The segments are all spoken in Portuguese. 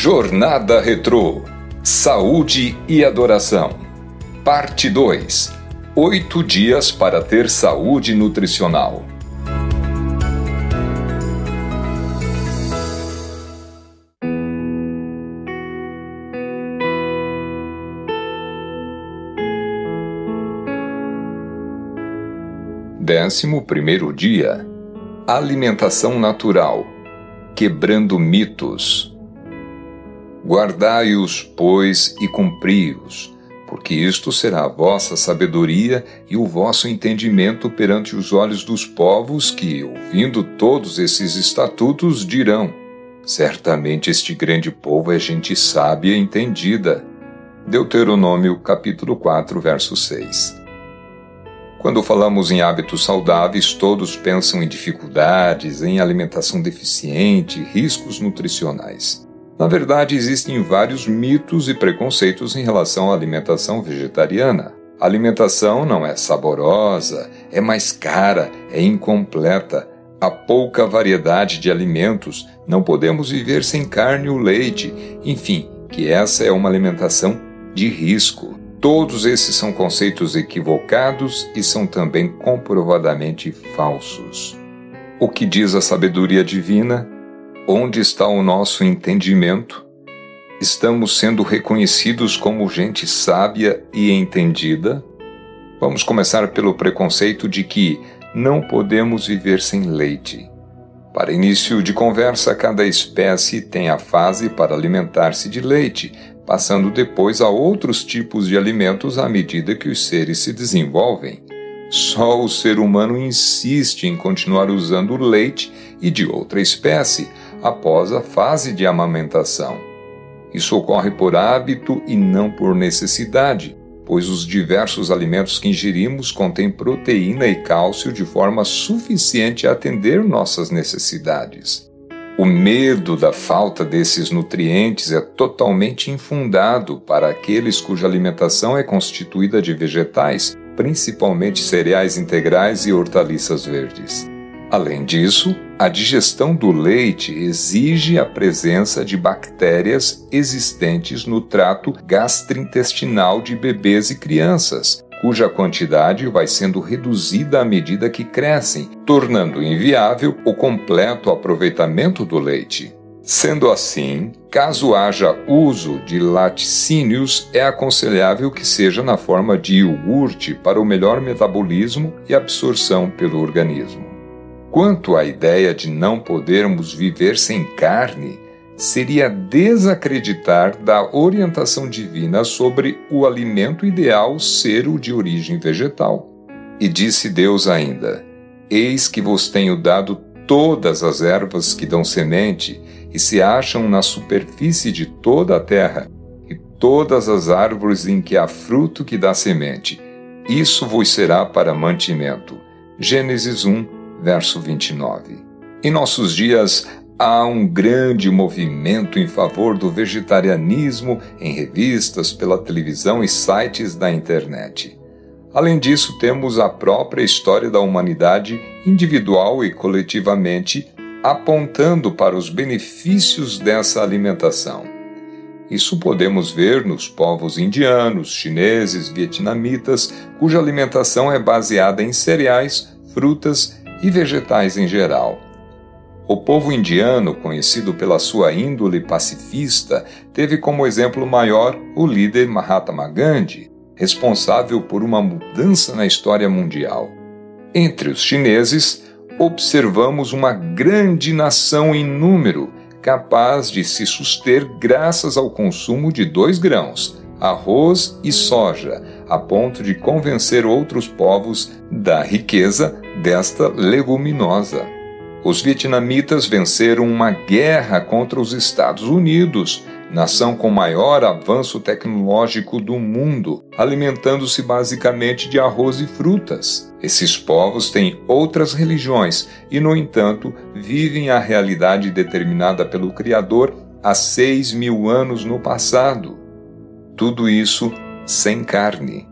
Jornada Retrô Saúde e Adoração. Parte 2 Oito dias para ter saúde nutricional. Décimo primeiro dia Alimentação natural Quebrando mitos. Guardai-os, pois, e cumpri-os, porque isto será a vossa sabedoria e o vosso entendimento perante os olhos dos povos que, ouvindo todos esses estatutos, dirão: Certamente este grande povo é gente sábia e entendida. Deuteronômio capítulo 4, verso 6. Quando falamos em hábitos saudáveis, todos pensam em dificuldades, em alimentação deficiente, riscos nutricionais. Na verdade, existem vários mitos e preconceitos em relação à alimentação vegetariana. A alimentação não é saborosa, é mais cara, é incompleta, há pouca variedade de alimentos, não podemos viver sem carne ou leite, enfim, que essa é uma alimentação de risco. Todos esses são conceitos equivocados e são também comprovadamente falsos. O que diz a sabedoria divina? Onde está o nosso entendimento? Estamos sendo reconhecidos como gente sábia e entendida? Vamos começar pelo preconceito de que não podemos viver sem leite. Para início de conversa, cada espécie tem a fase para alimentar-se de leite, passando depois a outros tipos de alimentos à medida que os seres se desenvolvem. Só o ser humano insiste em continuar usando leite e de outra espécie após a fase de amamentação. Isso ocorre por hábito e não por necessidade, pois os diversos alimentos que ingerimos contêm proteína e cálcio de forma suficiente a atender nossas necessidades. O medo da falta desses nutrientes é totalmente infundado para aqueles cuja alimentação é constituída de vegetais, principalmente cereais integrais e hortaliças verdes. Além disso, a digestão do leite exige a presença de bactérias existentes no trato gastrointestinal de bebês e crianças, cuja quantidade vai sendo reduzida à medida que crescem, tornando inviável o completo aproveitamento do leite. Sendo assim, caso haja uso de laticínios, é aconselhável que seja na forma de iogurte para o melhor metabolismo e absorção pelo organismo. Quanto à ideia de não podermos viver sem carne, seria desacreditar da orientação divina sobre o alimento ideal ser o de origem vegetal. E disse Deus ainda: Eis que vos tenho dado todas as ervas que dão semente e se acham na superfície de toda a terra, e todas as árvores em que há fruto que dá semente. Isso vos será para mantimento. Gênesis 1, verso 29. Em nossos dias, Há um grande movimento em favor do vegetarianismo em revistas, pela televisão e sites da internet. Além disso, temos a própria história da humanidade, individual e coletivamente, apontando para os benefícios dessa alimentação. Isso podemos ver nos povos indianos, chineses, vietnamitas, cuja alimentação é baseada em cereais, frutas e vegetais em geral. O povo indiano, conhecido pela sua índole pacifista, teve como exemplo maior o líder Mahatma Gandhi, responsável por uma mudança na história mundial. Entre os chineses, observamos uma grande nação em número, capaz de se suster graças ao consumo de dois grãos, arroz e soja, a ponto de convencer outros povos da riqueza desta leguminosa. Os vietnamitas venceram uma guerra contra os Estados Unidos, nação com maior avanço tecnológico do mundo, alimentando-se basicamente de arroz e frutas. Esses povos têm outras religiões e, no entanto, vivem a realidade determinada pelo Criador há seis mil anos no passado. Tudo isso sem carne.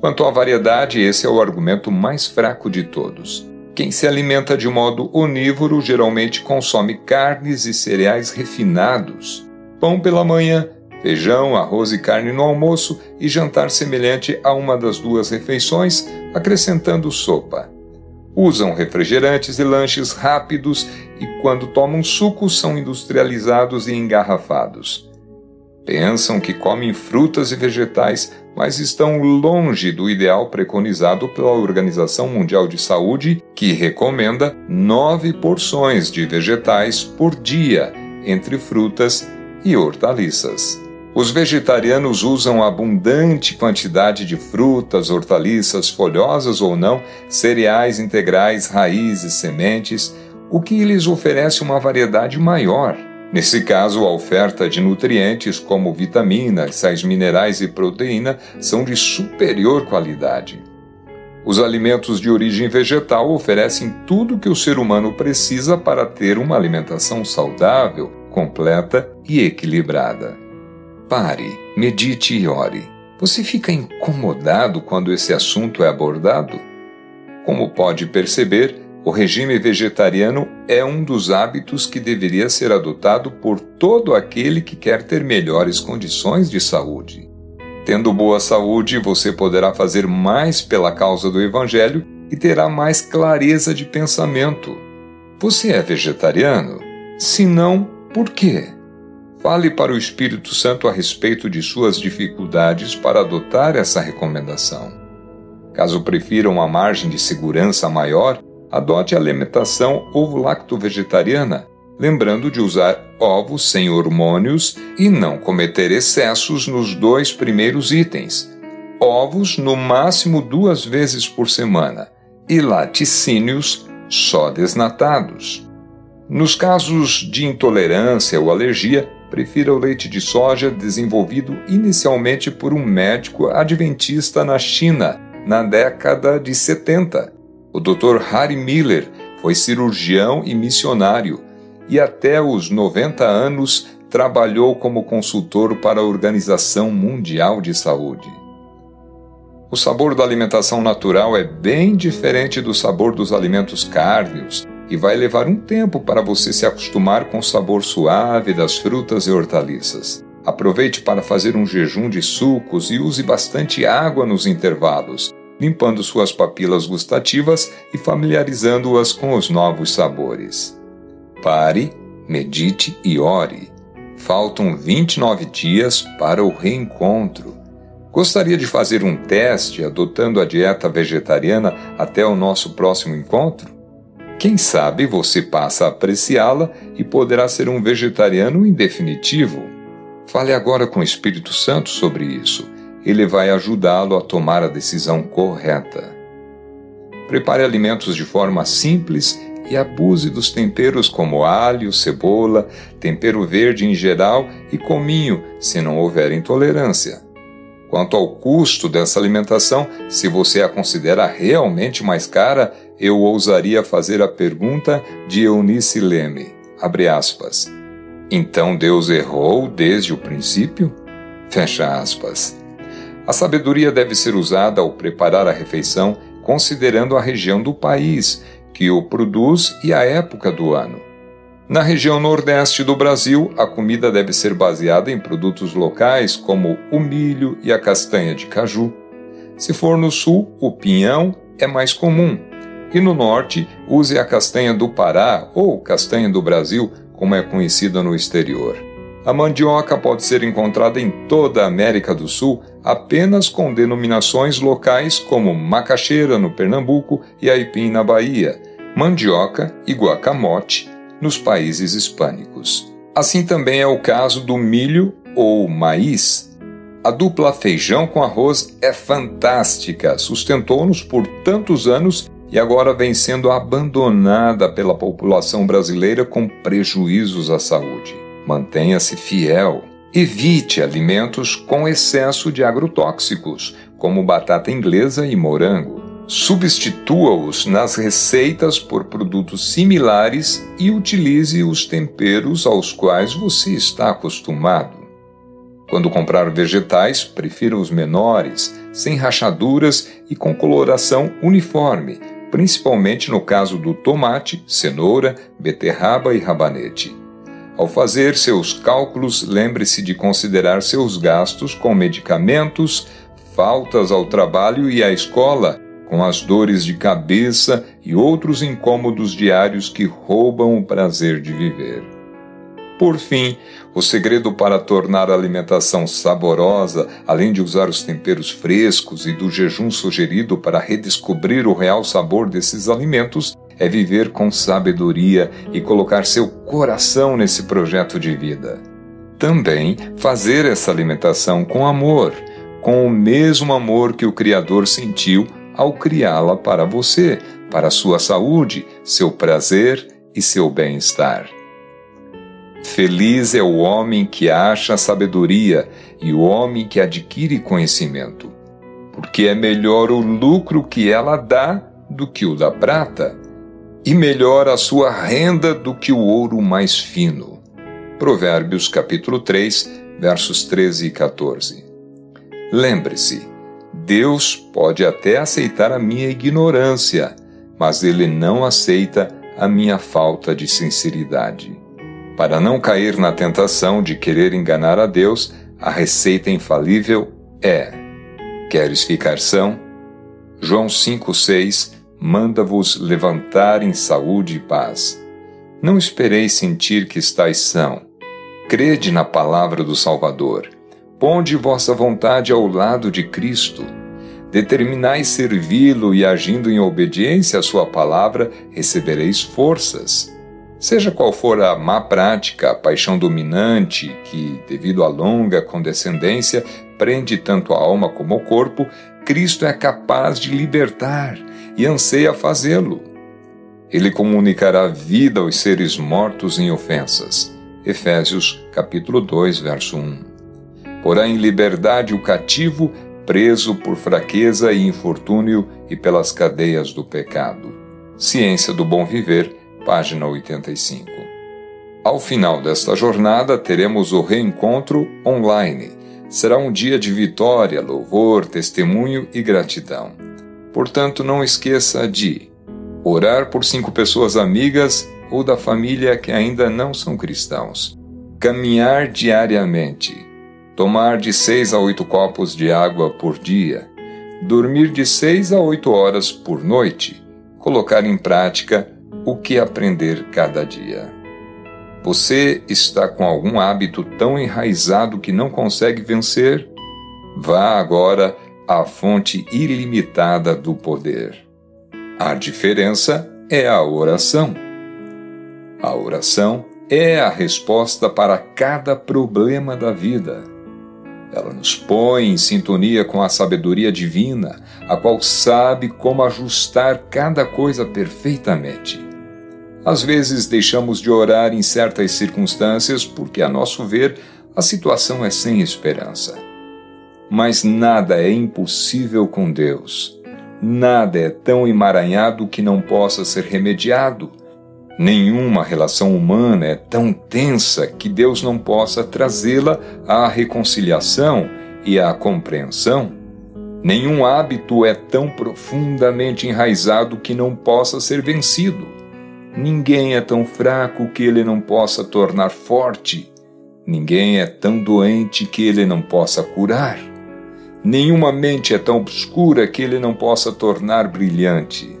Quanto à variedade, esse é o argumento mais fraco de todos. Quem se alimenta de modo onívoro geralmente consome carnes e cereais refinados. pão pela manhã, feijão, arroz e carne no almoço e jantar semelhante a uma das duas refeições, acrescentando sopa. Usam refrigerantes e lanches rápidos e, quando tomam suco, são industrializados e engarrafados. Pensam que comem frutas e vegetais, mas estão longe do ideal preconizado pela Organização Mundial de Saúde, que recomenda nove porções de vegetais por dia, entre frutas e hortaliças. Os vegetarianos usam abundante quantidade de frutas, hortaliças, folhosas ou não, cereais integrais, raízes, sementes, o que lhes oferece uma variedade maior. Nesse caso, a oferta de nutrientes como vitaminas, sais minerais e proteína são de superior qualidade. Os alimentos de origem vegetal oferecem tudo o que o ser humano precisa para ter uma alimentação saudável, completa e equilibrada. Pare, medite e ore. Você fica incomodado quando esse assunto é abordado? Como pode perceber, o regime vegetariano é um dos hábitos que deveria ser adotado por todo aquele que quer ter melhores condições de saúde. Tendo boa saúde, você poderá fazer mais pela causa do Evangelho e terá mais clareza de pensamento. Você é vegetariano? Se não, por quê? Fale para o Espírito Santo a respeito de suas dificuldades para adotar essa recomendação. Caso prefira uma margem de segurança maior, adote a alimentação ovo-lacto-vegetariana, lembrando de usar ovos sem hormônios e não cometer excessos nos dois primeiros itens. Ovos no máximo duas vezes por semana e laticínios só desnatados. Nos casos de intolerância ou alergia, prefira o leite de soja desenvolvido inicialmente por um médico adventista na China na década de 70. O Dr. Harry Miller foi cirurgião e missionário e até os 90 anos trabalhou como consultor para a Organização Mundial de Saúde. O sabor da alimentação natural é bem diferente do sabor dos alimentos cárneos e vai levar um tempo para você se acostumar com o sabor suave das frutas e hortaliças. Aproveite para fazer um jejum de sucos e use bastante água nos intervalos, limpando suas papilas gustativas e familiarizando-as com os novos sabores. Pare, medite e ore. Faltam 29 dias para o reencontro. Gostaria de fazer um teste adotando a dieta vegetariana até o nosso próximo encontro? Quem sabe você passa a apreciá-la e poderá ser um vegetariano em definitivo. Fale agora com o Espírito Santo sobre isso. Ele vai ajudá-lo a tomar a decisão correta. Prepare alimentos de forma simples e abuse dos temperos como alho, cebola, tempero verde em geral e cominho, se não houver intolerância. Quanto ao custo dessa alimentação, se você a considera realmente mais cara, eu ousaria fazer a pergunta de Eunice Leme. Abre aspas. Então Deus errou desde o princípio? Fecha aspas. A sabedoria deve ser usada ao preparar a refeição considerando a região do país que o produz e a época do ano. Na região nordeste do Brasil, a comida deve ser baseada em produtos locais como o milho e a castanha de caju. Se for no sul, o pinhão é mais comum. E no norte, use a castanha do Pará ou castanha do Brasil, como é conhecida no exterior. A mandioca pode ser encontrada em toda a América do Sul apenas com denominações locais como macaxeira no Pernambuco e aipim na Bahia, mandioca e guacamote nos países hispânicos. Assim também é o caso do milho ou maíz. A dupla feijão com arroz é fantástica, sustentou-nos por tantos anos e agora vem sendo abandonada pela população brasileira com prejuízos à saúde. Mantenha-se fiel. Evite alimentos com excesso de agrotóxicos, como batata inglesa e morango. Substitua-os nas receitas por produtos similares e utilize os temperos aos quais você está acostumado. Quando comprar vegetais, prefira os menores, sem rachaduras e com coloração uniforme, principalmente no caso do tomate, cenoura, beterraba e rabanete. Ao fazer seus cálculos, lembre-se de considerar seus gastos com medicamentos, faltas ao trabalho e à escola, com as dores de cabeça e outros incômodos diários que roubam o prazer de viver. Por fim, o segredo para tornar a alimentação saborosa, além de usar os temperos frescos e do jejum sugerido para redescobrir o real sabor desses alimentos, é viver com sabedoria e colocar seu coração nesse projeto de vida. Também fazer essa alimentação com amor, com o mesmo amor que o Criador sentiu ao criá-la para você, para sua saúde, seu prazer e seu bem-estar. Feliz é o homem que acha sabedoria e o homem que adquire conhecimento, porque é melhor o lucro que ela dá do que o da prata e melhor a sua renda do que o ouro mais fino. Provérbios capítulo 3, versos 13 e 14. Lembre-se, Deus pode até aceitar a minha ignorância, mas ele não aceita a minha falta de sinceridade. Para não cair na tentação de querer enganar a Deus, a receita infalível é: Queres ficar são? João 5,6 manda-vos levantar em saúde e paz. Não espereis sentir que estáis são. Crede na palavra do Salvador. Ponde vossa vontade ao lado de Cristo. Determinai servi-lo e, agindo em obediência à sua palavra, recebereis forças. Seja qual for a má prática, a paixão dominante que, devido à longa condescendência, prende tanto a alma como o corpo, Cristo é capaz de libertar e anseia fazê-lo. Ele comunicará vida aos seres mortos em ofensas. Efésios capítulo 2, verso 1. Porém, em liberdade o cativo, preso por fraqueza e infortúnio e pelas cadeias do pecado. Ciência do Bom Viver, página 85. Ao final desta jornada, teremos o reencontro online. Será um dia de vitória, louvor, testemunho e gratidão. Portanto, não esqueça de orar por cinco pessoas amigas ou da família que ainda não são cristãos, caminhar diariamente, tomar de seis a oito copos de água por dia, dormir de seis a oito horas por noite, colocar em prática o que aprender cada dia. Você está com algum hábito tão enraizado que não consegue vencer? Vá agora a fonte ilimitada do poder. A diferença é a oração. A oração é a resposta para cada problema da vida. Ela nos põe em sintonia com a sabedoria divina, a qual sabe como ajustar cada coisa perfeitamente. Às vezes deixamos de orar em certas circunstâncias porque, a nosso ver, a situação é sem esperança. Mas nada é impossível com Deus. Nada é tão emaranhado que não possa ser remediado. Nenhuma relação humana é tão tensa que Deus não possa trazê-la à reconciliação e à compreensão. Nenhum hábito é tão profundamente enraizado que não possa ser vencido. Ninguém é tão fraco que ele não possa tornar forte. Ninguém é tão doente que ele não possa curar. Nenhuma mente é tão obscura que ele não possa tornar brilhante.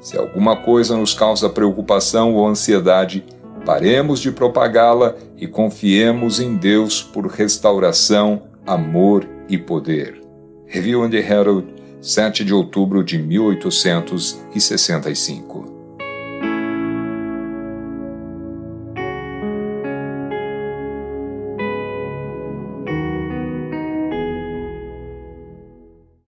Se alguma coisa nos causa preocupação ou ansiedade, paremos de propagá-la e confiemos em Deus por restauração, amor e poder. Review and Herald, 7 de outubro de 1865.